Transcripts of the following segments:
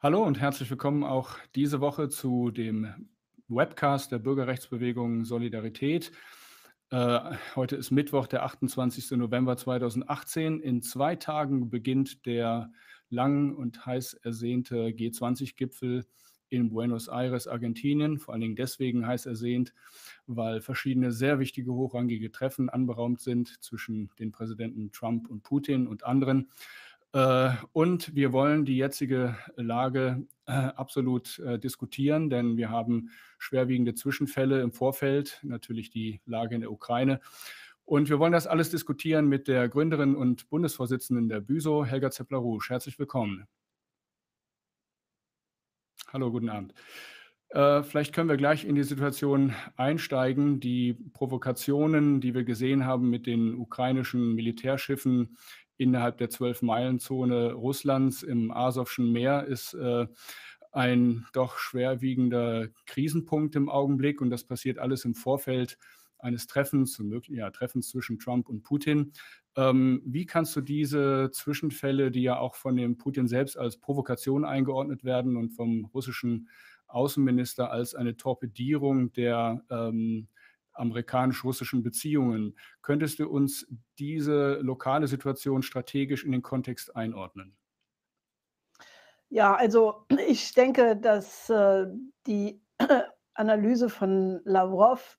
Hallo und herzlich willkommen auch diese Woche zu dem Webcast der Bürgerrechtsbewegung Solidarität. Äh, heute ist Mittwoch, der 28. November 2018. In zwei Tagen beginnt der lang und heiß ersehnte G20-Gipfel in Buenos Aires, Argentinien. Vor allen Dingen deswegen heiß ersehnt, weil verschiedene sehr wichtige hochrangige Treffen anberaumt sind zwischen den Präsidenten Trump und Putin und anderen. Äh, und wir wollen die jetzige Lage äh, absolut äh, diskutieren, denn wir haben schwerwiegende Zwischenfälle im Vorfeld, natürlich die Lage in der Ukraine. Und wir wollen das alles diskutieren mit der Gründerin und Bundesvorsitzenden der BÜSO, Helga Zeppler-Rouge. Herzlich willkommen. Hallo, guten Abend. Vielleicht können wir gleich in die Situation einsteigen. Die Provokationen, die wir gesehen haben mit den ukrainischen Militärschiffen innerhalb der Zwölf-Meilen-Zone Russlands im Asowschen Meer ist äh, ein doch schwerwiegender Krisenpunkt im Augenblick und das passiert alles im Vorfeld eines Treffens, ja, Treffens zwischen Trump und Putin. Ähm, wie kannst du diese Zwischenfälle, die ja auch von dem Putin selbst als Provokation eingeordnet werden und vom russischen Außenminister als eine Torpedierung der ähm, amerikanisch-russischen Beziehungen. Könntest du uns diese lokale Situation strategisch in den Kontext einordnen? Ja, also ich denke, dass äh, die Analyse von Lavrov,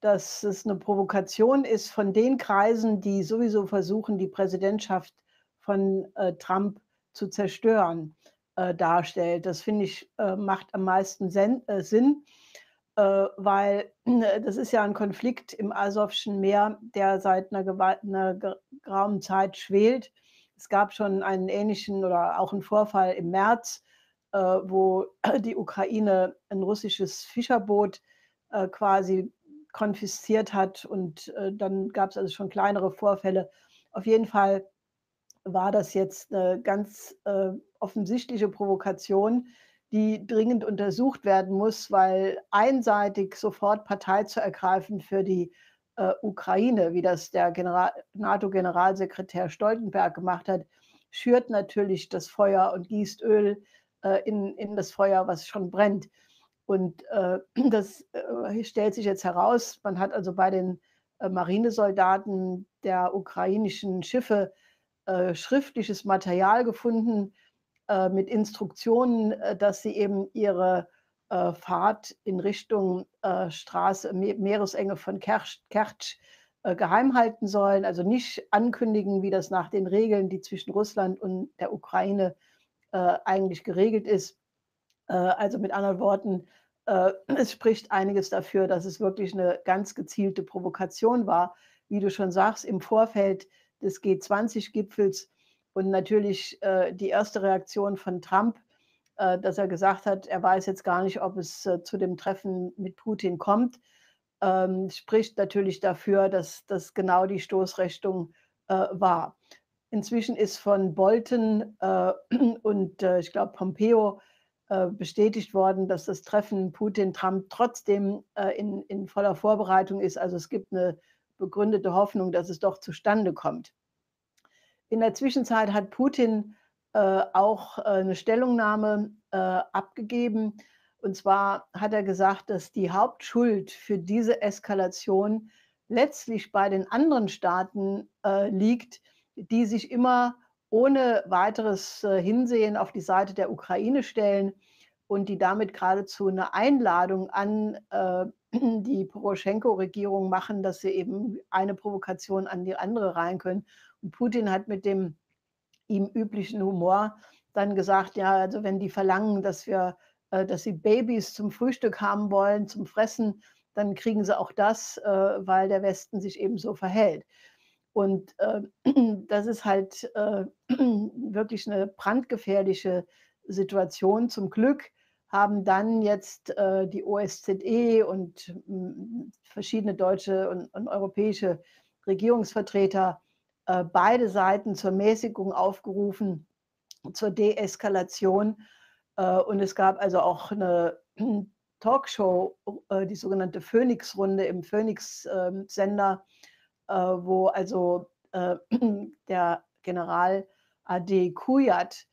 dass es eine Provokation ist von den Kreisen, die sowieso versuchen, die Präsidentschaft von äh, Trump zu zerstören, äh, darstellt. Das finde ich, macht am meisten Sinn äh, weil das ist ja ein Konflikt im Asowschen Meer, der seit einer, einer geraumen Zeit schwelt. Es gab schon einen ähnlichen oder auch einen Vorfall im März, äh, wo die Ukraine ein russisches Fischerboot äh, quasi konfisziert hat und äh, dann gab es also schon kleinere Vorfälle. Auf jeden Fall war das jetzt eine ganz äh, offensichtliche Provokation, die dringend untersucht werden muss, weil einseitig sofort Partei zu ergreifen für die äh, Ukraine, wie das der NATO-Generalsekretär Stoltenberg gemacht hat, schürt natürlich das Feuer und gießt Öl äh, in, in das Feuer, was schon brennt. Und äh, das äh, stellt sich jetzt heraus. Man hat also bei den äh, Marinesoldaten der ukrainischen Schiffe äh, schriftliches Material gefunden, mit Instruktionen, äh, dass sie eben ihre äh, Fahrt in Richtung äh, Straße, Me Meeresenge von Kertsch, äh, geheim halten sollen, also nicht ankündigen, wie das nach den Regeln, die zwischen Russland und der Ukraine äh, eigentlich geregelt ist. also mit anderen Worten, es spricht einiges dafür, dass es wirklich eine ganz gezielte Provokation war, wie du schon sagst, im Vorfeld des G20-Gipfels und natürlich äh, die erste Reaktion von Trump, äh, dass er gesagt hat, er weiß jetzt gar nicht, ob es äh, zu dem Treffen mit Putin kommt, ähm, spricht natürlich dafür, dass das genau die Stoßrichtung äh, war. Inzwischen ist von Bolton äh, und äh, ich glaube Pompeo bestätigt worden, dass das Treffen Putin-Trump trotzdem in, in voller Vorbereitung ist. Also es gibt eine begründete Hoffnung, dass es doch zustande kommt. In der Zwischenzeit hat Putin äh, auch äh, eine Stellungnahme äh, abgegeben. Und zwar hat er gesagt, dass die Hauptschuld für diese Eskalation letztlich bei den anderen Staaten äh, liegt, die sich immer ohne weiteres äh, Hinsehen auf die Seite der Ukraine stellen und die damit geradezu eine Einladung an äh, die Poroschenko-Regierung machen, dass sie eben eine Provokation an die andere rein können. Und Putin hat mit dem ihm üblichen Humor dann gesagt, ja, also wenn die verlangen, dass wir, äh, dass sie Babys zum Frühstück haben wollen, zum Fressen, dann kriegen sie auch das, äh, weil der Westen sich eben so verhält. Und äh, das ist halt äh, wirklich eine brandgefährliche Situation. Zum Glück haben dann jetzt äh, die OSZE und mh, verschiedene deutsche und, und europäische Regierungsvertreter äh, beide Seiten zur Mäßigung aufgerufen, zur Deeskalation. Äh, und es gab also auch eine Talkshow, äh, die sogenannte Phoenix-Runde im Phoenix-Sender, wo also der General AD Kujat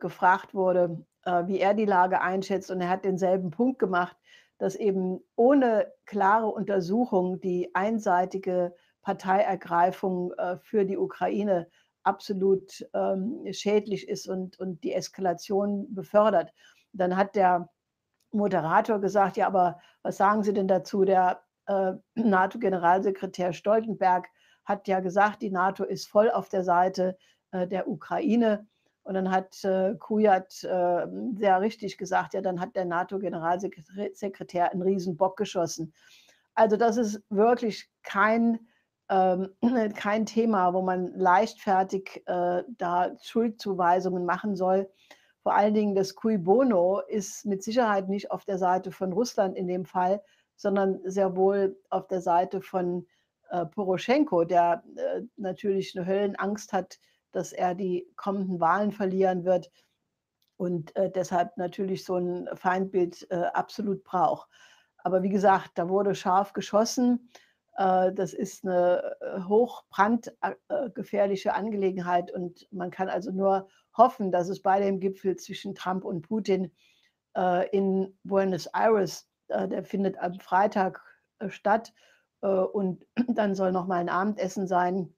gefragt wurde, wie er die Lage einschätzt. Und er hat denselben Punkt gemacht, dass eben ohne klare Untersuchung die einseitige Parteiergreifung äh, für die Ukraine absolut ähm, schädlich ist und, und die Eskalation befördert. Dann hat der Moderator gesagt, ja, aber was sagen Sie denn dazu? Der äh, NATO-Generalsekretär Stoltenberg hat ja gesagt, die NATO ist voll auf der Seite äh, der Ukraine. Und dann hat äh, Kujat äh, sehr richtig gesagt, ja, dann hat der NATO-Generalsekretär einen Riesenbock geschossen. Also das ist wirklich kein, kein Thema, wo man leichtfertig äh, da Schuldzuweisungen machen soll. Vor allen Dingen das Cui Bono ist mit Sicherheit nicht auf der Seite von Russland in dem Fall, sondern sehr wohl auf der Seite von äh, Poroschenko, der äh, natürlich eine Höllenangst hat, dass er die kommenden Wahlen verlieren wird und äh, deshalb natürlich so ein Feindbild äh, absolut braucht. Aber wie gesagt, da wurde scharf geschossen. Äh, das ist eine äh, hochbrandgefährliche Angelegenheit und man kann also nur hoffen, dass es bei dem Gipfel zwischen Trump und Putin in Buenos Aires, der findet am Freitag statt, und dann soll noch mal ein Abendessen sein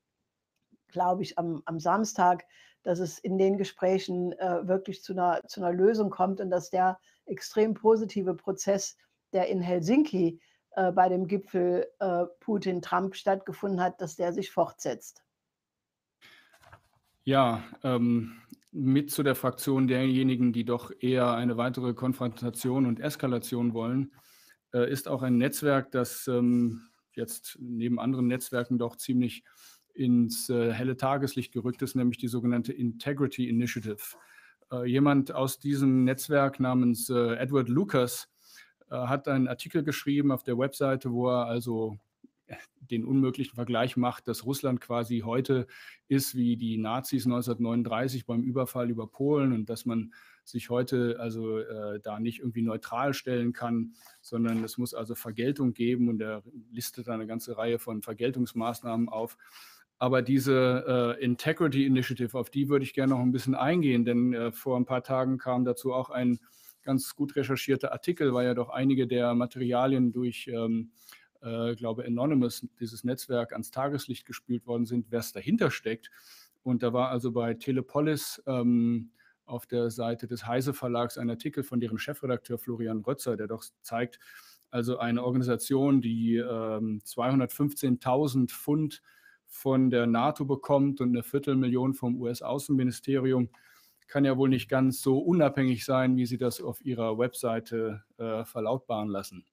glaube ich, am, am Samstag, dass es in den Gesprächen äh, wirklich zu einer, zu einer Lösung kommt und dass der extrem positive Prozess, der in Helsinki äh, bei dem Gipfel äh, Putin-Trump stattgefunden hat, dass der sich fortsetzt. Ja, ähm, mit zu der Fraktion derjenigen, die doch eher eine weitere Konfrontation und Eskalation wollen, äh, ist auch ein Netzwerk, das ähm, jetzt neben anderen Netzwerken doch ziemlich ins äh, helle Tageslicht gerückt ist, nämlich die sogenannte Integrity Initiative. Äh, jemand aus diesem Netzwerk namens äh, Edward Lucas äh, hat einen Artikel geschrieben auf der Webseite, wo er also den unmöglichen Vergleich macht, dass Russland quasi heute ist wie die Nazis 1939 beim Überfall über Polen und dass man sich heute also äh, da nicht irgendwie neutral stellen kann, sondern es muss also Vergeltung geben und er listet eine ganze Reihe von Vergeltungsmaßnahmen auf. Aber diese äh, Integrity Initiative, auf die würde ich gerne noch ein bisschen eingehen, denn äh, vor ein paar Tagen kam dazu auch ein ganz gut recherchierter Artikel, weil ja doch einige der Materialien durch, ähm, äh, glaube Anonymous, dieses Netzwerk, ans Tageslicht gespült worden sind, wer es dahinter steckt. Und da war also bei Telepolis ähm, auf der Seite des Heise Verlags ein Artikel von deren Chefredakteur Florian Rötzer, der doch zeigt, also eine Organisation, die ähm, 215.000 Pfund von der NATO bekommt und eine Viertelmillion vom US-Außenministerium, kann ja wohl nicht ganz so unabhängig sein, wie Sie das auf Ihrer Webseite äh, verlautbaren lassen.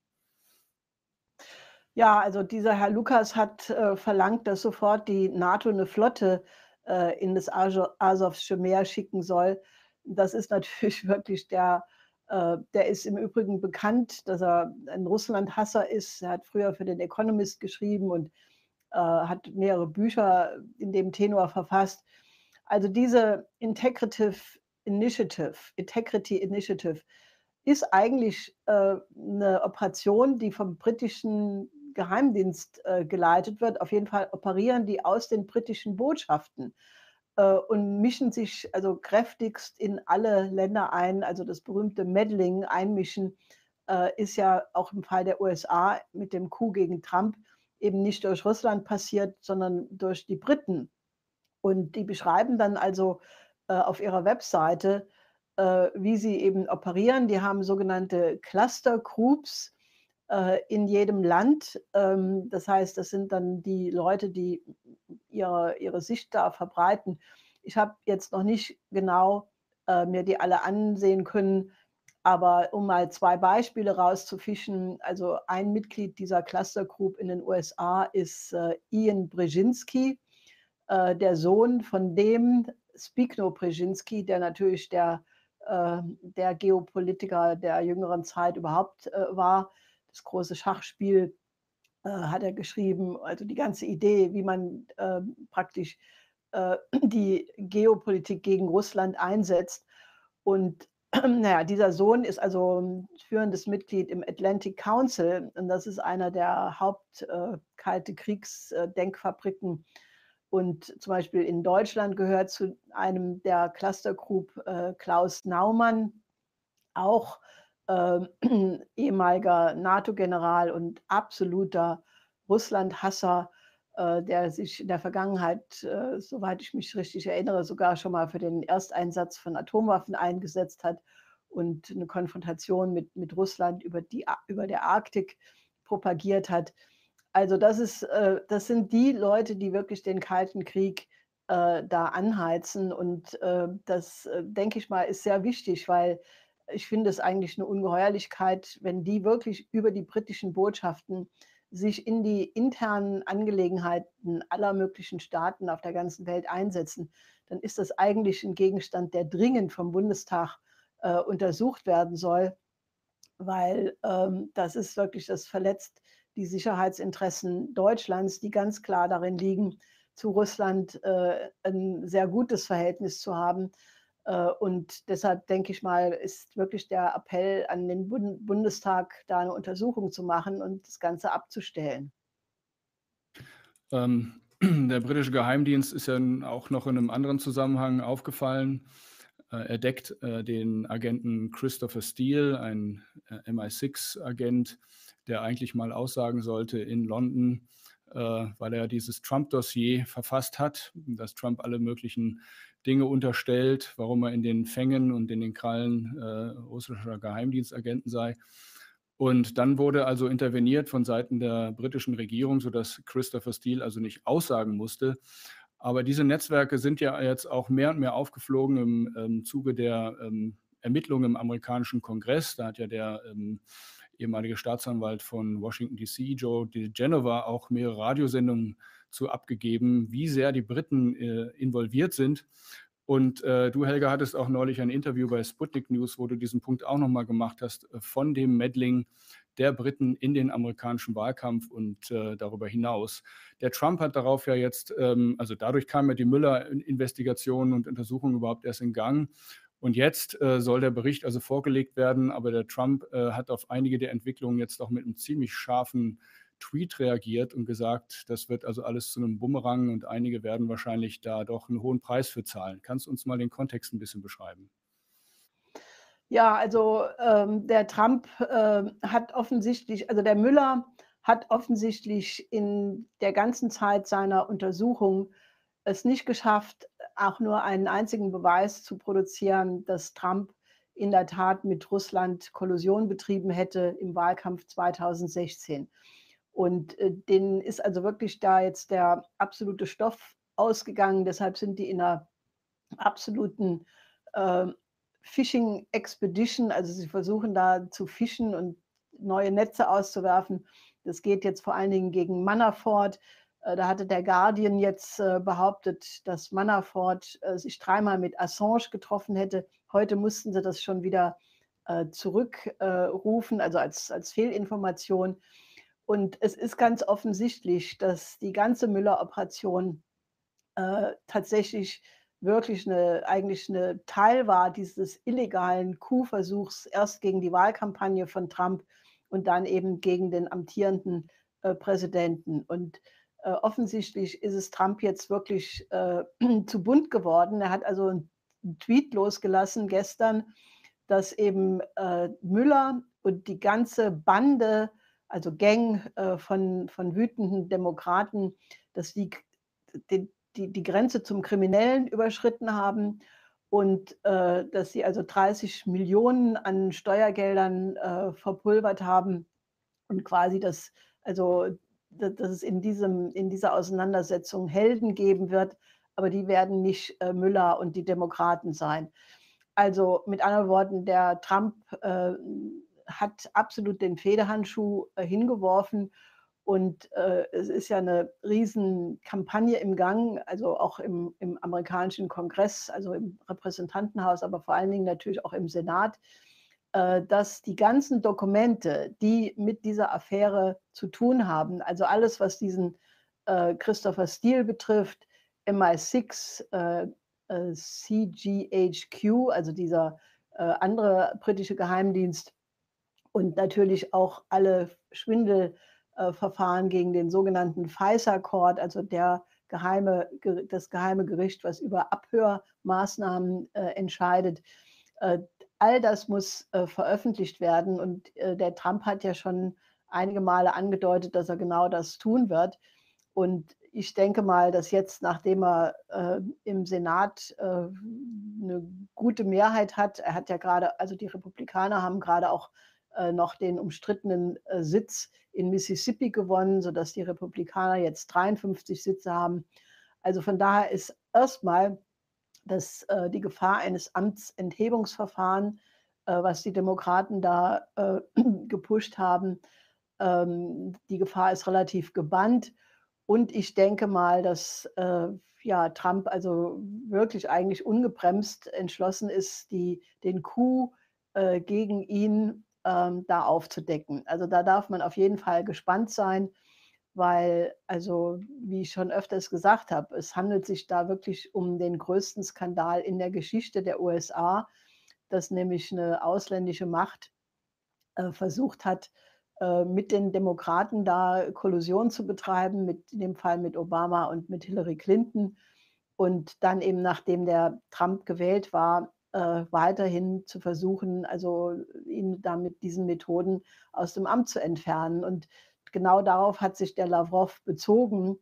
Ja, also dieser Herr Lukas hat äh, verlangt, dass sofort die NATO eine Flotte äh, in das Asowsche Meer schicken soll. Das ist natürlich wirklich der, äh, der ist im Übrigen bekannt, dass er ein Russland-Hasser ist. Er hat früher für den Economist geschrieben und äh, hat mehrere Bücher in dem Tenor verfasst. Also diese Integrative Initiative, Integrity Initiative, ist eigentlich äh, eine Operation, die vom britischen Geheimdienst äh, geleitet wird. Auf jeden Fall operieren die aus den britischen Botschaften äh, und mischen sich also kräftigst in alle Länder ein. Also das berühmte Meddling, Einmischen, äh, ist ja auch im Fall der USA mit dem Coup gegen Trump eben nicht durch Russland passiert, sondern durch die Briten. Und die beschreiben dann also äh, auf ihrer Webseite, äh, wie sie eben operieren. Die haben sogenannte Cluster Groups äh, in jedem Land. Ähm, das heißt, das sind dann die Leute, die ihre, ihre Sicht da verbreiten. Ich habe jetzt noch nicht genau äh, mir die alle ansehen können, aber um mal zwei Beispiele rauszufischen, also ein Mitglied dieser Cluster Group in den USA ist äh, Ian Brzezinski, äh, der Sohn von dem Spikno Brzezinski, der natürlich der, äh, der Geopolitiker der jüngeren Zeit überhaupt äh, war. Das große Schachspiel äh, hat er geschrieben, also die ganze Idee, wie man ähm, praktisch äh, die Geopolitik gegen Russland einsetzt. Und naja, dieser Sohn ist also führendes Mitglied im Atlantic Council und das ist einer der Haupt-Kalte äh, Kriegsdenkfabriken. Und zum Beispiel in Deutschland gehört zu einem der Cluster Group äh, Klaus Naumann, auch äh, ehemaliger NATO-General und absoluter Russland-Hasser, äh, der sich in der Vergangenheit, äh, soweit ich mich richtig erinnere, sogar schon mal für den Ersteinsatz von Atomwaffen eingesetzt hat und eine Konfrontation mit, mit Russland über, die, über der Arktik propagiert hat. Also das, ist, äh, das sind die Leute, die wirklich den Kalten Krieg äh, da anheizen. Und äh, das, äh, denke ich mal, ist sehr wichtig, weil ich finde es eigentlich eine Ungeheuerlichkeit, wenn die wirklich über die britischen Botschaften sich in die internen Angelegenheiten aller möglichen Staaten auf der ganzen Welt einsetzen, dann ist das eigentlich ein Gegenstand, der dringend vom Bundestag äh, untersucht werden soll, weil ähm, das ist wirklich, das verletzt die Sicherheitsinteressen Deutschlands, die ganz klar darin liegen, zu Russland äh, ein sehr gutes Verhältnis zu haben. Äh, und deshalb denke ich mal, ist wirklich der Appell an den Bund Bundestag, da eine Untersuchung zu machen und das Ganze abzustellen. Ähm, der britische Geheimdienst ist ja auch noch in einem anderen Zusammenhang aufgefallen. Äh, er deckt äh, den Agenten Christopher Steele, ein äh, MI6-Agent, der eigentlich mal aussagen sollte in London, weil er dieses Trump-Dossier verfasst hat, dass Trump alle möglichen Dinge unterstellt, warum er in den Fängen und in den Krallen russischer Geheimdienstagenten sei. Und dann wurde also interveniert von Seiten der britischen Regierung, sodass Christopher Steele also nicht aussagen musste. Aber diese Netzwerke sind ja jetzt auch mehr und mehr aufgeflogen im ähm, Zuge der ähm, Ermittlungen im amerikanischen Kongress. Da hat ja der ähm, ehemalige Staatsanwalt von Washington DC, Joe DeGenova, auch mehrere Radiosendungen zu abgegeben, wie sehr die Briten äh, involviert sind. Und äh, du, Helga, hattest auch neulich ein Interview bei Sputnik News, wo du diesen Punkt auch nochmal gemacht hast, äh, von dem Meddling der Briten in den amerikanischen Wahlkampf und äh, darüber hinaus. Der Trump hat darauf ja jetzt, ähm, also dadurch kam ja die Müller-Investigation und Untersuchung überhaupt erst in Gang. Und jetzt äh, soll der Bericht also vorgelegt werden, aber der Trump äh, hat auf einige der Entwicklungen jetzt auch mit einem ziemlich scharfen Tweet reagiert und gesagt, das wird also alles zu einem Bumerang und einige werden wahrscheinlich da doch einen hohen Preis für zahlen. Kannst du uns mal den Kontext ein bisschen beschreiben? Ja, also ähm, der Trump äh, hat offensichtlich, also der Müller hat offensichtlich in der ganzen Zeit seiner Untersuchung es nicht geschafft, auch nur einen einzigen Beweis zu produzieren, dass Trump in der Tat mit Russland Kollusion betrieben hätte im Wahlkampf 2016. Und äh, denen ist also wirklich da jetzt der absolute Stoff ausgegangen. Deshalb sind die in einer absoluten äh, Fishing Expedition, also sie versuchen da zu fischen und neue Netze auszuwerfen. Das geht jetzt vor allen Dingen gegen Manafort. Äh, da hatte der Guardian jetzt äh, behauptet, dass Manafort äh, sich dreimal mit Assange getroffen hätte. Heute mussten sie das schon wieder zurückrufen, also als, als Fehlinformation. Und es ist ganz offensichtlich, dass die ganze Müller-Operation tatsächlich wirklich eine, eigentlich eine Teil war dieses illegalen Coup-Versuchs, erst gegen die Wahlkampagne von Trump und dann eben gegen den amtierenden Präsidenten. Und äh, offensichtlich ist es Trump jetzt wirklich äh, zu bunt geworden. Er hat also einen Tweet losgelassen gestern, dass eben äh, Müller und die ganze Bande, also Gang äh, von, von wütenden Demokraten, dass die die, die Grenze zum Kriminellen überschritten haben und äh, dass sie also 30 Millionen an Steuergeldern äh, verpulvert haben und quasi das, also dass es in, diesem, in dieser Auseinandersetzung Helden geben wird, aber die werden nicht äh, Müller und die Demokraten sein. Also mit anderen Worten, der Trump äh, hat absolut den Federhandschuh äh, hingeworfen und äh, es ist ja eine Riesenkampagne im Gang, also auch im, im, amerikanischen Kongress, also im Repräsentantenhaus, aber vor allen Dingen natürlich auch im Senat, dass die ganzen Dokumente, die mit dieser Affäre zu tun haben, also alles, was diesen äh, Christopher Steele betrifft, MI6, äh, äh, CGHQ, also dieser äh, andere britische Geheimdienst und natürlich auch alle Schwindel- äh, Verfahren gegen den sogenannten Pfizer Court, also der geheime, das geheime Gericht, was über Abhörmaßnahmen äh, entscheidet. All das muss äh, veröffentlicht werden. Und äh, der Trump hat ja schon einige Male angedeutet, dass er genau das tun wird. Und ich denke mal, dass jetzt, nachdem er äh, im Senat äh, eine gute Mehrheit hat, er hat ja gerade, also die Republikaner haben gerade auch äh, noch den umstrittenen äh, Sitz in Mississippi gewonnen, sodass die Republikaner jetzt 53 Sitze haben. Also von daher ist erstmal dass äh, die Gefahr eines Amtsenthebungsverfahrens, äh, was die Demokraten da äh, gepusht haben, ähm, die Gefahr ist relativ gebannt. Und ich denke mal, dass äh, ja, Trump also wirklich eigentlich ungebremst entschlossen ist, die, den Coup äh, gegen ihn ähm, da aufzudecken. Also da darf man auf jeden Fall gespannt sein weil, also wie ich schon öfters gesagt habe, es handelt sich da wirklich um den größten Skandal in der Geschichte der USA, dass nämlich eine ausländische Macht äh, versucht hat, äh, mit den Demokraten da Kollusion zu betreiben, mit, in dem Fall mit Obama und mit Hillary Clinton. Und dann eben, nachdem der Trump gewählt war, äh, weiterhin zu versuchen, also ihn da mit diesen Methoden aus dem Amt zu entfernen. Und genau darauf hat sich der Lavrov bezogen,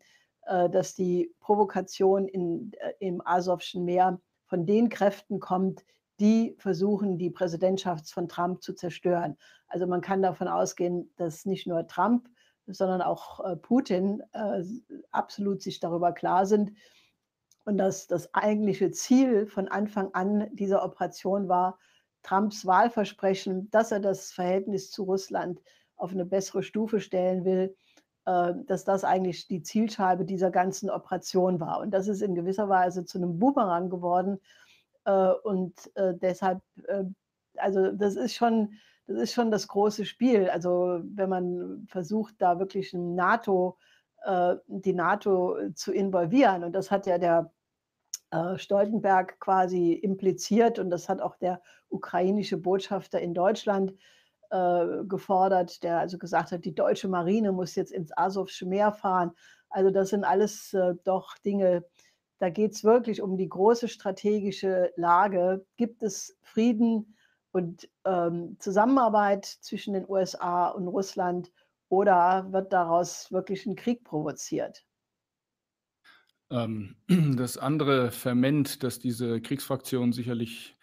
äh, dass die Provokation in, äh, im Asowschen Meer von den Kräften kommt, die versuchen, die Präsidentschaft von Trump zu zerstören. Also man kann davon ausgehen, dass nicht nur Trump, sondern auch äh, Putin absolut sich darüber klar sind und dass das eigentliche Ziel von Anfang an dieser Operation war, Trumps Wahlversprechen, dass er das Verhältnis zu Russland auf eine bessere Stufe stellen will, äh, dass das eigentlich die Zielscheibe dieser ganzen Operation war. Und das ist in gewisser Weise zu einem Boomerang geworden. Äh, und äh, deshalb, also das ist schon, das ist schon das große Spiel. Also wenn man versucht, da wirklich NATO, die NATO zu involvieren, und das hat ja der Stoltenberg quasi impliziert und das hat auch der ukrainische Botschafter in Deutschland äh, gefordert, der also gesagt hat, die deutsche Marine muss jetzt ins Asowsche Meer fahren. Also das sind alles äh, doch Dinge, da geht es wirklich um die große strategische Lage. Gibt es Frieden und ähm, Zusammenarbeit zwischen den USA und Russland oder wird daraus wirklich ein Krieg provoziert? Ähm, das andere Ferment, das diese Kriegsfraktion sicherlich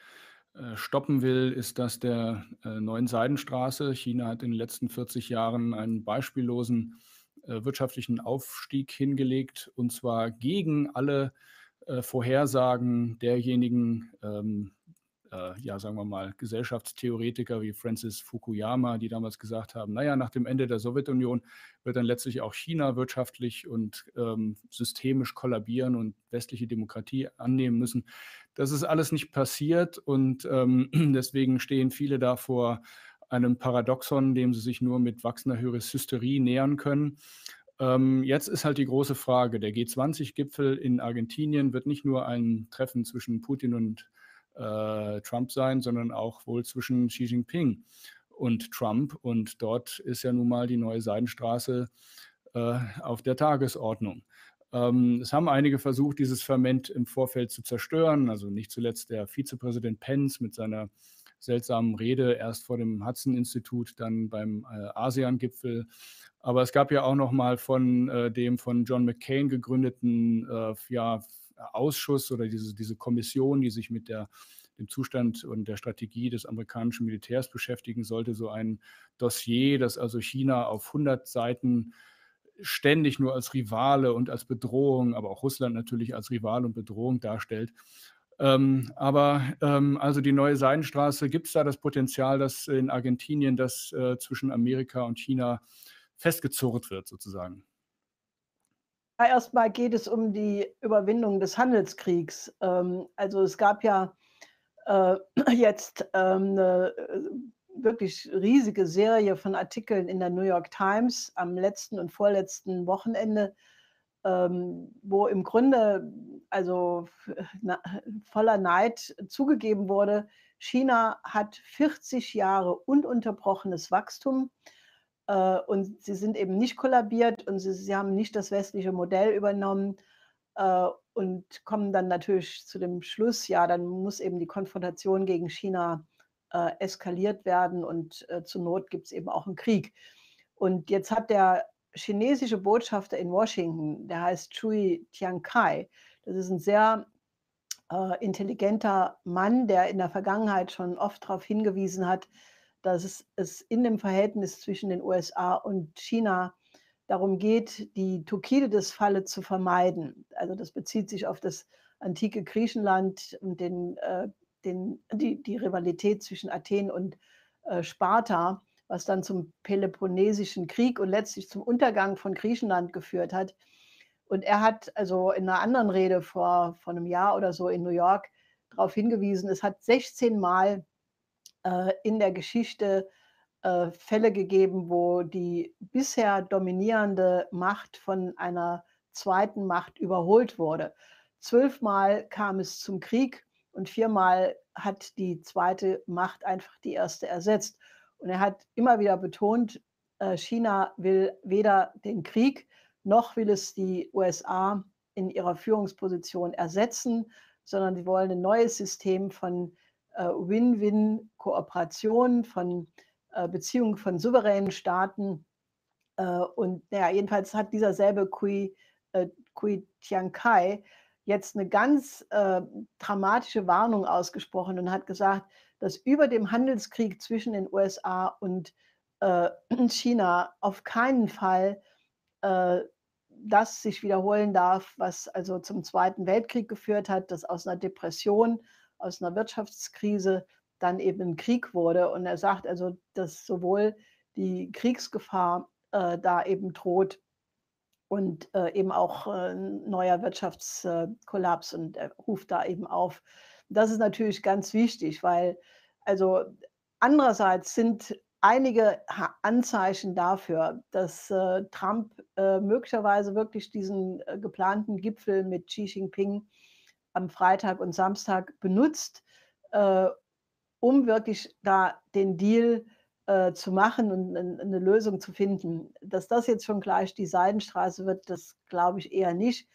stoppen will, ist das der äh, neuen Seidenstraße. China hat in den letzten 40 Jahren einen beispiellosen äh, wirtschaftlichen Aufstieg hingelegt, und zwar gegen alle Vorhersagen derjenigen, ähm, äh, ja, sagen wir mal, Gesellschaftstheoretiker wie Francis Fukuyama, die damals gesagt haben, naja, nach dem Ende der Sowjetunion wird dann letztlich auch China wirtschaftlich und ähm, systemisch kollabieren und westliche Demokratie annehmen müssen. Das ist alles nicht passiert und ähm, deswegen stehen viele da vor einem Paradoxon, dem sie sich nur mit wachsender Hysterie nähern können. Ähm, jetzt ist halt die große Frage, der G20-Gipfel in Argentinien wird nicht nur ein Treffen zwischen Putin und äh, Trump sein, sondern auch wohl zwischen Xi Jinping und Trump. Und dort ist ja nun mal die neue Seidenstraße äh, auf der Tagesordnung. Ähm, es haben einige versucht, dieses Ferment im Vorfeld zu zerstören. Also nicht zuletzt der Vizepräsident Pence mit seiner seltsamen Rede, erst vor dem Hudson-Institut, dann beim äh, ASEAN-Gipfel. Aber es gab ja auch noch mal von äh, dem von John McCain gegründeten äh, ja, Ausschuss oder diese, diese Kommission, die sich mit der, dem Zustand und der Strategie des amerikanischen Militärs beschäftigen sollte, so ein Dossier, das also China auf 100 Seiten ständig nur als Rivale und als Bedrohung, aber auch Russland natürlich als Rivale und Bedrohung darstellt. Ähm, aber ähm, also die neue Seidenstraße, gibt es da das Potenzial, dass in Argentinien das äh, zwischen Amerika und China festgezurrt wird sozusagen? Erstmal geht es um die Überwindung des Handelskriegs. Ähm, also es gab ja äh, jetzt ähm, eine äh, wirklich riesige Serie von Artikeln in der New York Times am letzten und vorletzten Wochenende, ähm, wo im Grunde also voller Neid zugegeben wurde, China hat 40 Jahre ununterbrochenes Wachstum äh, und sie sind eben nicht kollabiert und sie, sie haben nicht das westliche Modell übernommen äh, und kommen dann natürlich zu dem Schluss, ja, dann muss eben die Konfrontation gegen China äh, eskaliert werden und äh, zur Not gibt es eben auch einen Krieg. Und jetzt hat der chinesische Botschafter in Washington, der heißt Chui Tiankai, das ist ein sehr äh, intelligenter Mann, der in der Vergangenheit schon oft darauf hingewiesen hat, dass es, es in dem Verhältnis zwischen den USA und China darum geht, die Thukydides-Falle zu vermeiden. Also das bezieht sich auf das antike Griechenland und den, äh, den, die, die Rivalität zwischen Athen und äh, Sparta, was dann zum Peloponnesischen Krieg und letztlich zum Untergang von Griechenland geführt hat. Und er hat also in einer anderen Rede vor, vor einem Jahr oder so in New York darauf hingewiesen, es hat 16 Mal äh, in der Geschichte äh, Fälle gegeben, wo die bisher dominierende Macht von einer zweiten Macht überholt wurde. Zwölfmal kam es zum Krieg und viermal hat die zweite Macht einfach die erste ersetzt. Und er hat immer wieder betont, äh, China will weder den Krieg noch will es die USA in ihrer Führungsposition ersetzen, sondern sie wollen ein neues System von äh, Win-Win-Kooperation, von äh, Beziehungen von souveränen Staaten. und ja, jedenfalls hat dieser selbe Kui, Kui Tiankai jetzt eine ganz äh, dramatische Warnung ausgesprochen und hat gesagt, dass über dem Handelskrieg zwischen den USA und äh, China auf keinen Fall äh, das sich wiederholen darf, was also zum Zweiten Weltkrieg geführt hat, dass aus einer Depression, aus einer Wirtschaftskrise dann eben ein Krieg wurde. Und er sagt also, dass sowohl die Kriegsgefahr äh, da eben droht, und äh, eben auch äh, neuer Wirtschaftskollaps und er ruft da eben auf. Das ist natürlich ganz wichtig, weil also andererseits sind einige Anzeichen dafür, dass äh, Trump äh, möglicherweise wirklich diesen äh, geplanten Gipfel mit Xi Jinping am Freitag und Samstag benutzt, äh, um wirklich da den Deal äh, zu machen und eine Lösung zu finden. Dass das jetzt schon gleich die Seidenstraße wird, das glaube ich eher nicht.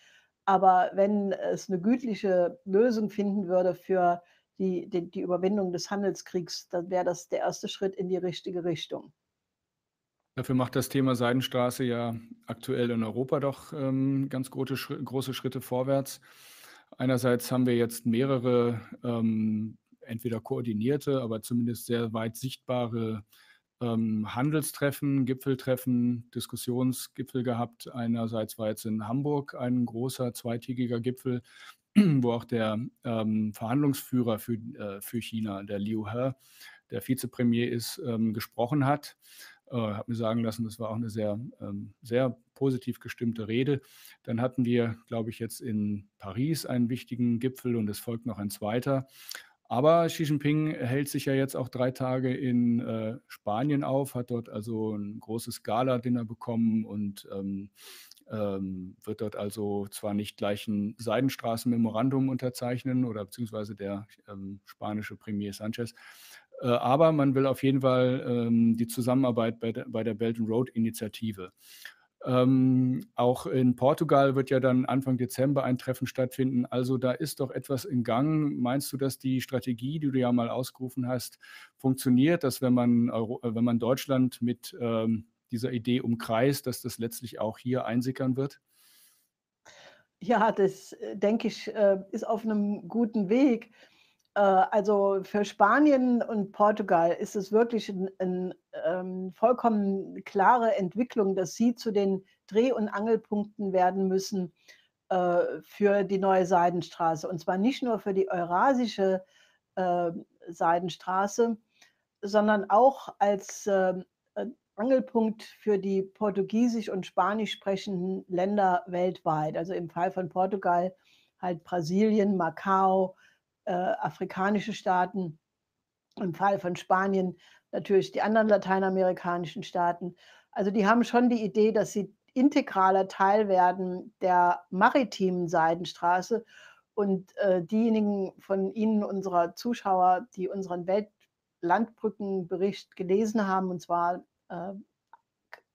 Aber wenn es eine gütliche Lösung finden würde für die, die, die Überwindung des Handelskriegs, dann wäre das der erste Schritt in die richtige Richtung. Dafür macht das Thema Seidenstraße ja aktuell in Europa doch ähm, ganz große, große Schritte vorwärts. Einerseits haben wir jetzt mehrere ähm, entweder koordinierte, aber zumindest sehr weit sichtbare ähm, Handelstreffen, Gipfeltreffen, Diskussionsgipfel gehabt. Einerseits war jetzt in Hamburg ein großer zweitägiger Gipfel, wo auch der ähm, Verhandlungsführer für, äh, für China, der Liu He, der Vizepremier ist, ähm, gesprochen hat. Äh, habe mir sagen lassen, das war auch eine sehr, ähm, sehr positiv gestimmte Rede. Dann hatten wir, glaube ich, jetzt in Paris einen wichtigen Gipfel und es folgt noch ein zweiter. Aber Xi Jinping hält sich ja jetzt auch drei Tage in äh, Spanien auf, hat dort also ein großes Gala-Dinner bekommen und ähm, ähm, wird dort also zwar nicht gleich ein Seidenstraßen-Memorandum unterzeichnen oder beziehungsweise der ähm, spanische Premier Sanchez, äh, aber man will auf jeden Fall ähm, die Zusammenarbeit bei der, bei der Belt and Road Initiative ähm, auch in Portugal wird ja dann Anfang Dezember ein Treffen stattfinden. Also da ist doch etwas in Gang. Meinst du, dass die Strategie, die du ja mal ausgerufen hast, funktioniert, dass wenn man, Euro, äh, wenn man Deutschland mit ähm, dieser Idee umkreist, dass das letztlich auch hier einsickern wird? Ja, das äh, denke ich, äh, ist auf einem guten Weg. Äh, also für Spanien und Portugal ist es wirklich eine ein, ähm, vollkommen klare Entwicklung, dass sie zu den Dreh- und Angelpunkten werden müssen äh, für die neue Seidenstraße. Und zwar nicht nur für die eurasische äh, Seidenstraße, sondern auch als äh, Angelpunkt für die portugiesisch und spanisch sprechenden Länder weltweit. Also im Fall von Portugal halt Brasilien, Macau, äh, afrikanische Staaten, im Fall von Spanien natürlich die anderen lateinamerikanischen Staaten. Also die haben schon die Idee, dass sie integraler Teil werden der maritimen Seidenstraße. Und äh, diejenigen von Ihnen, unserer Zuschauer, die unseren Weltlandbrückenbericht gelesen haben, und zwar äh,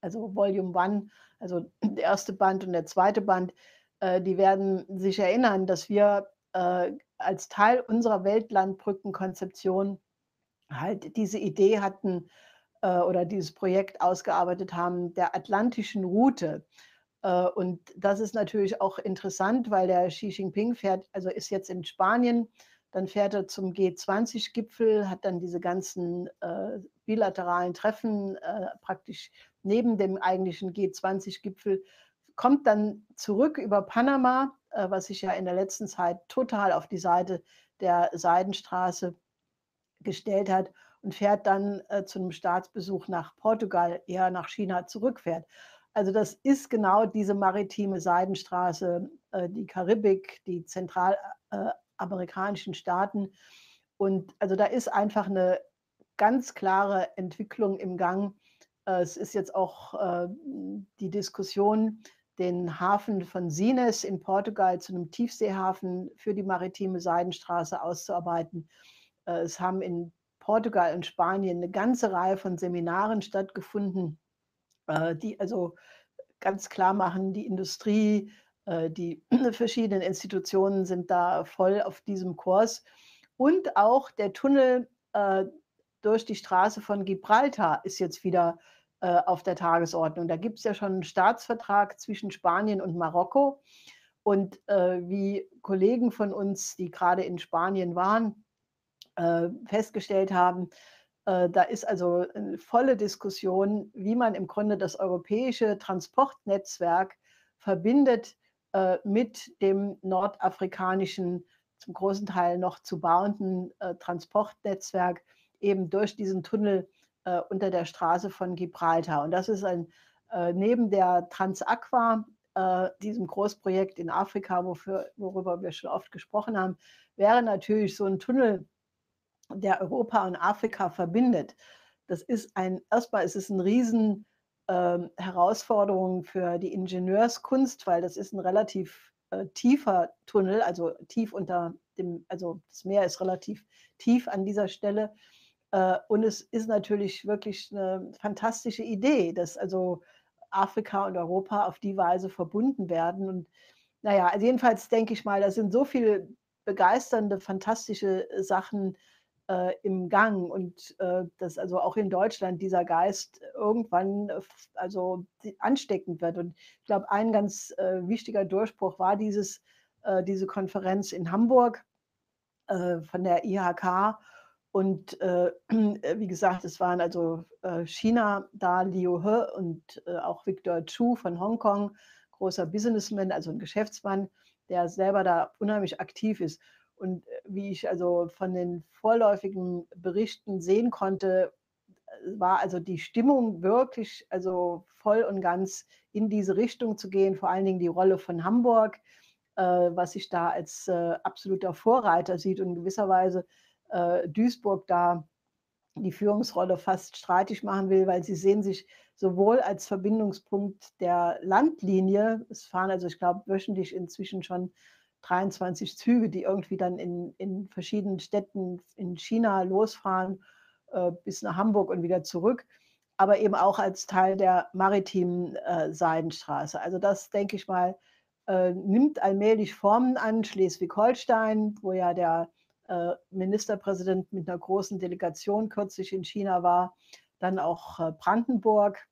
also Volume 1, also der erste Band und der zweite Band, äh, die werden sich erinnern, dass wir äh, als Teil unserer Weltlandbrückenkonzeption halt diese Idee hatten äh, oder dieses Projekt ausgearbeitet haben der atlantischen Route. Äh, und das ist natürlich auch interessant, weil der Xi Jinping fährt, also ist jetzt in Spanien, dann fährt er zum G20-Gipfel, hat dann diese ganzen äh, bilateralen Treffen äh, praktisch neben dem eigentlichen G20-Gipfel, kommt dann zurück über Panama, äh, was sich ja in der letzten Zeit total auf die Seite der Seidenstraße gestellt hat und fährt dann äh, zu einem Staatsbesuch nach Portugal, eher nach China zurückfährt. Also das ist genau diese maritime Seidenstraße, äh, die Karibik, die zentralamerikanischen Staaten. Und also da ist einfach eine ganz klare Entwicklung im Gang. Äh, es ist jetzt auch äh, die Diskussion, den Hafen von Sines in Portugal zu einem Tiefseehafen für die maritime Seidenstraße auszuarbeiten. Es haben in Portugal und Spanien eine ganze Reihe von Seminaren stattgefunden äh, die also ganz klar machen, die Industrie, äh, die verschiedenen Institutionen sind da voll auf diesem Kurs. Und auch der Tunnel äh, durch die Straße von Gibraltar ist jetzt wieder auf der Tagesordnung. Da gibt es ja schon einen Staatsvertrag zwischen Spanien und Marokko. Und wie Kollegen von uns, die gerade in Spanien waren, festgestellt haben, äh, da ist also eine volle Diskussion, wie man im Grunde das europäische Transportnetzwerk verbindet äh, mit dem nordafrikanischen, zum großen Teil noch zu bauenden äh, Transportnetzwerk, eben durch diesen Tunnel unter der Straße von Gibraltar. Und das ist ein, neben der Transaqua, diesem Großprojekt in Afrika, wofür, worüber wir schon oft gesprochen haben, wäre natürlich so ein Tunnel der Europa und Afrika verbindet. Das ist ein, erstmal ist es eine riesen äh, Herausforderung für die Ingenieurskunst, weil das ist ein relativ äh, tiefer Tunnel, also tief unter dem, also das Meer ist relativ tief an dieser Stelle. Äh, und es ist natürlich wirklich eine fantastische Idee, dass also Afrika und Europa auf die Weise verbunden werden. Und naja, also jedenfalls denke ich mal, da sind so viele begeisternde, fantastische Sachen äh, im Gang und äh, dass also auch in Deutschland dieser Geist irgendwann äh, also ansteckend wird. Und ich glaube, ein ganz äh, wichtiger Durchbruch war dieses, äh, diese Konferenz in Hamburg äh, von der IHK. Und wie gesagt, es waren also China da, Liu He und auch Victor Chu von Hongkong, großer Businessman, also ein Geschäftsmann, der selber da unheimlich aktiv ist. Und äh, wie ich also von den vorläufigen Berichten sehen konnte, äh, war also die Stimmung wirklich also voll und ganz in diese Richtung zu gehen, vor allen Dingen die Rolle von Hamburg, äh, was sich da als äh, absoluter Vorreiter sieht und in gewisser Weise äh, Duisburg da die Führungsrolle fast streitig machen will, weil sie sehen sich sowohl als Verbindungspunkt der Landlinie, es fahren also ich glaube wöchentlich inzwischen schon 23 Züge, die irgendwie dann in, in verschiedenen Städten in China losfahren äh, bis nach Hamburg und wieder zurück, aber eben auch als Teil der maritimen äh, Seidenstraße. Also das, denke ich mal, äh, nimmt allmählich Formen an. Schleswig-Holstein, wo ja der Ministerpräsident mit einer großen Delegation kürzlich in China war, dann auch äh, Brandenburg,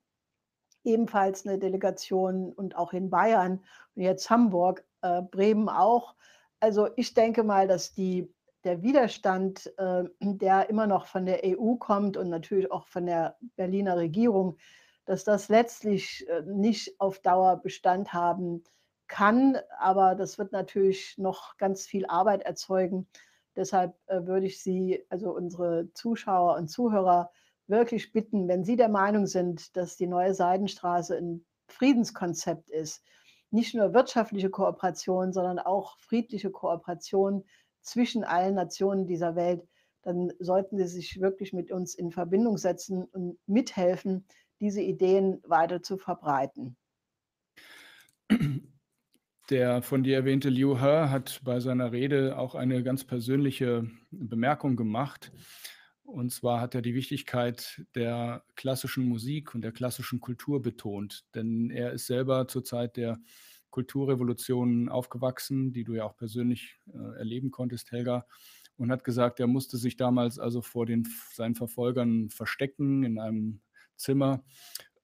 ebenfalls eine Delegation und auch in Bayern und jetzt Hamburg äh, Bremen auch. Also ich denke mal, dass die, der Widerstand, äh, der immer noch von der EU kommt und natürlich auch von der Berliner Regierung, dass das letztlich äh, nicht auf Dauer Bestand haben kann. Aber das wird natürlich noch ganz viel Arbeit erzeugen. Deshalb äh, würde ich Sie, also unsere Zuschauer und Zuhörer, wirklich bitten, wenn Sie der Meinung sind, dass die neue Seidenstraße ein Friedenskonzept ist, nicht nur wirtschaftliche Kooperation, sondern auch friedliche Kooperation zwischen allen Nationen dieser Welt, dann sollten Sie sich wirklich mit uns in Verbindung setzen und mithelfen, diese Ideen weiter zu verbreiten. Der von dir erwähnte Liu He hat bei seiner Rede auch eine ganz persönliche Bemerkung gemacht. Und zwar hat er die Wichtigkeit der klassischen Musik und der klassischen Kultur betont, denn er ist selber zur Zeit der Kulturrevolution aufgewachsen, die du ja auch persönlich äh, erleben konntest, Helga, und hat gesagt, er musste sich damals also vor den, seinen Verfolgern verstecken in einem Zimmer,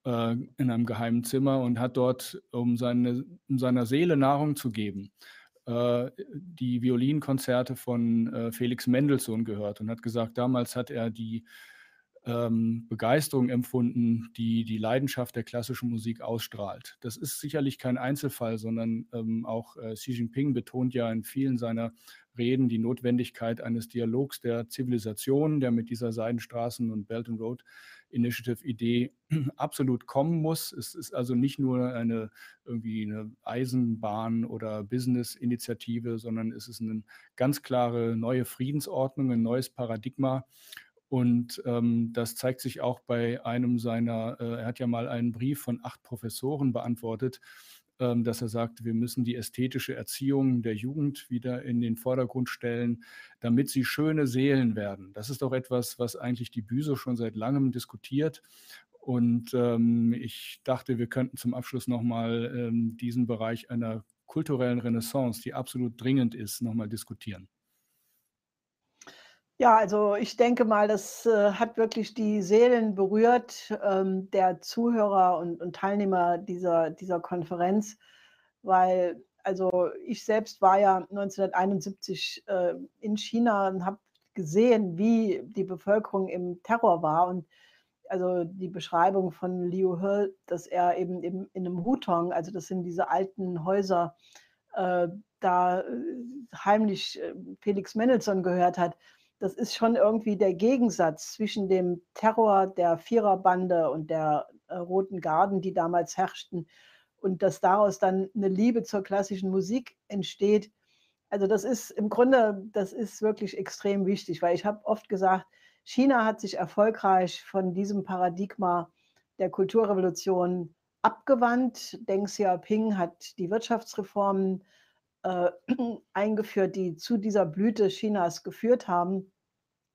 äh, in einem geheimen Zimmer und hat dort, um, seine, um seiner Seele Nahrung zu geben, äh, die Violinkonzerte von äh, Felix Mendelssohn gehört und hat gesagt, damals hat er die ähm, Begeisterung empfunden, die die Leidenschaft der klassischen Musik ausstrahlt. Das ist sicherlich kein Einzelfall, sondern ähm, auch äh, Xi Jinping betont ja in vielen seiner Reden die Notwendigkeit eines Dialogs der Zivilisation, der mit dieser Seidenstraßen- und Belt and Road Initiative-Idee absolut kommen muss. Es ist also nicht nur eine irgendwie eine Eisenbahn- oder Business-Initiative, sondern es ist eine ganz klare neue Friedensordnung, ein neues Paradigma. Und ähm, das zeigt sich auch bei einem seiner, äh, er hat ja mal einen Brief von acht Professoren beantwortet, ähm, dass er sagt, wir müssen die ästhetische Erziehung der Jugend wieder in den Vordergrund stellen, damit sie schöne Seelen werden. Das ist doch etwas, was eigentlich die Büse schon seit langem diskutiert. Und ähm, ich dachte, wir könnten zum Abschluss nochmal ähm, diesen Bereich einer kulturellen Renaissance, die absolut dringend ist, nochmal diskutieren. Ja, also ich denke mal, das äh, hat wirklich die Seelen berührt ähm, der Zuhörer und, und Teilnehmer dieser, dieser Konferenz, weil also ich selbst war ja 1971 äh, in China und habe gesehen, wie die Bevölkerung im Terror war und also die Beschreibung von Liu He, dass er eben, eben in einem Hutong, also das sind diese alten Häuser, äh, da äh, heimlich äh, Felix Mendelssohn gehört hat das ist schon irgendwie der Gegensatz zwischen dem Terror der Viererbande und der äh, Roten Garden, die damals herrschten, und dass daraus dann eine Liebe zur klassischen Musik entsteht. Also das ist im Grunde, das ist wirklich extrem wichtig, weil ich habe oft gesagt, China hat sich erfolgreich von diesem Paradigma der Kulturrevolution abgewandt. Deng Xiaoping hat die Wirtschaftsreformen äh, eingeführt, die zu dieser Blüte Chinas geführt haben.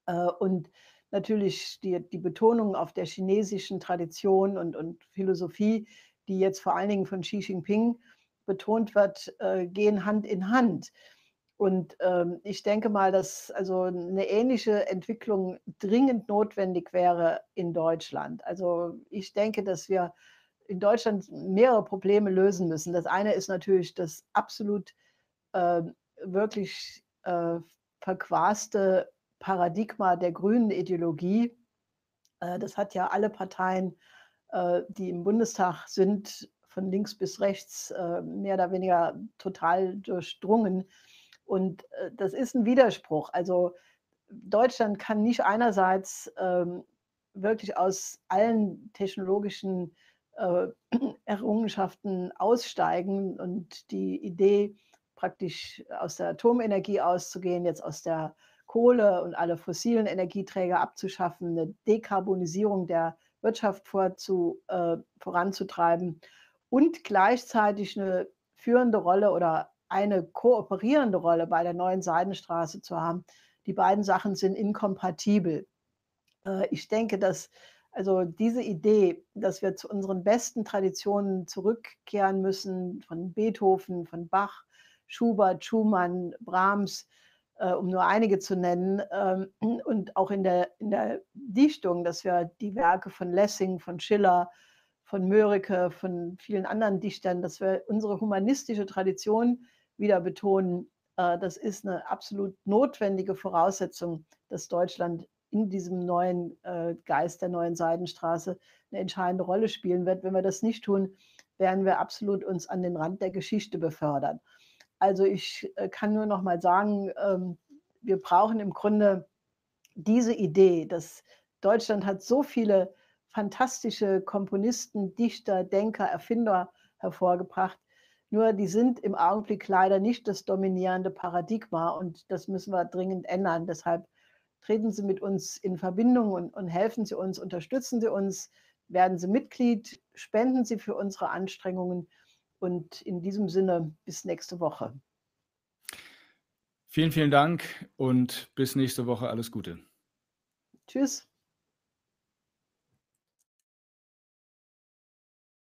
Äh, und natürlich die, die Betonung auf der chinesischen Tradition und, und Philosophie, die jetzt vor allen Dingen von Xi Jinping betont wird, äh, gehen Hand in Hand. Und ähm, ich denke mal, dass also eine ähnliche Entwicklung dringend notwendig wäre in Deutschland. Also ich denke, dass wir in Deutschland mehrere Probleme lösen müssen. Das eine ist natürlich das absolut äh, wirklich äh, verquaste Paradigma der grünen Ideologie. Äh, das hat ja alle Parteien, äh, die im Bundestag sind, von links bis rechts, äh, mehr oder weniger total durchdrungen. Und äh, das ist ein Widerspruch. Also Deutschland kann nicht einerseits ähm, wirklich aus allen technologischen Errungenschaften aussteigen und die Idee praktisch aus der Atomenergie auszugehen, jetzt aus der Kohle und alle fossilen Energieträger abzuschaffen, eine Dekarbonisierung der Wirtschaft vorzu, äh, voranzutreiben und gleichzeitig eine führende Rolle oder eine kooperierende Rolle bei der neuen Seidenstraße zu haben. Die beiden Sachen sind inkompatibel. Äh, ich denke, dass also diese Idee, dass wir zu unseren besten Traditionen zurückkehren müssen, von Beethoven, von Bach, Schubert, Schumann, Brahms, äh, um nur einige zu nennen. Ähm, und auch in der, in der Dichtung, dass wir die Werke von Lessing, von Schiller, von Mörike, von vielen anderen Dichtern, dass wir unsere humanistische Tradition wieder betonen. Äh, das ist eine absolut notwendige Voraussetzung, dass Deutschland in diesem neuen äh, Geist der neuen Seidenstraße eine entscheidende Rolle spielen wird. Wenn wir das nicht tun, werden wir absolut uns an den Rand der Geschichte befördern. Also ich äh, kann nur noch mal sagen, ähm, wir brauchen im Grunde diese Idee, dass Deutschland hat so viele fantastische Komponisten, Dichter, Denker, Erfinder hervorgebracht. Nur die sind im Augenblick leider nicht das dominierende Paradigma und das müssen wir dringend ändern. Deshalb treten Sie mit uns in Verbindung und, und helfen Sie uns, unterstützen Sie uns, werden Sie Mitglied, spenden Sie für unsere Anstrengungen und in diesem Sinne, bis nächste Woche. Vielen, vielen Dank und bis nächste Woche. Alles Gute. Tschüss.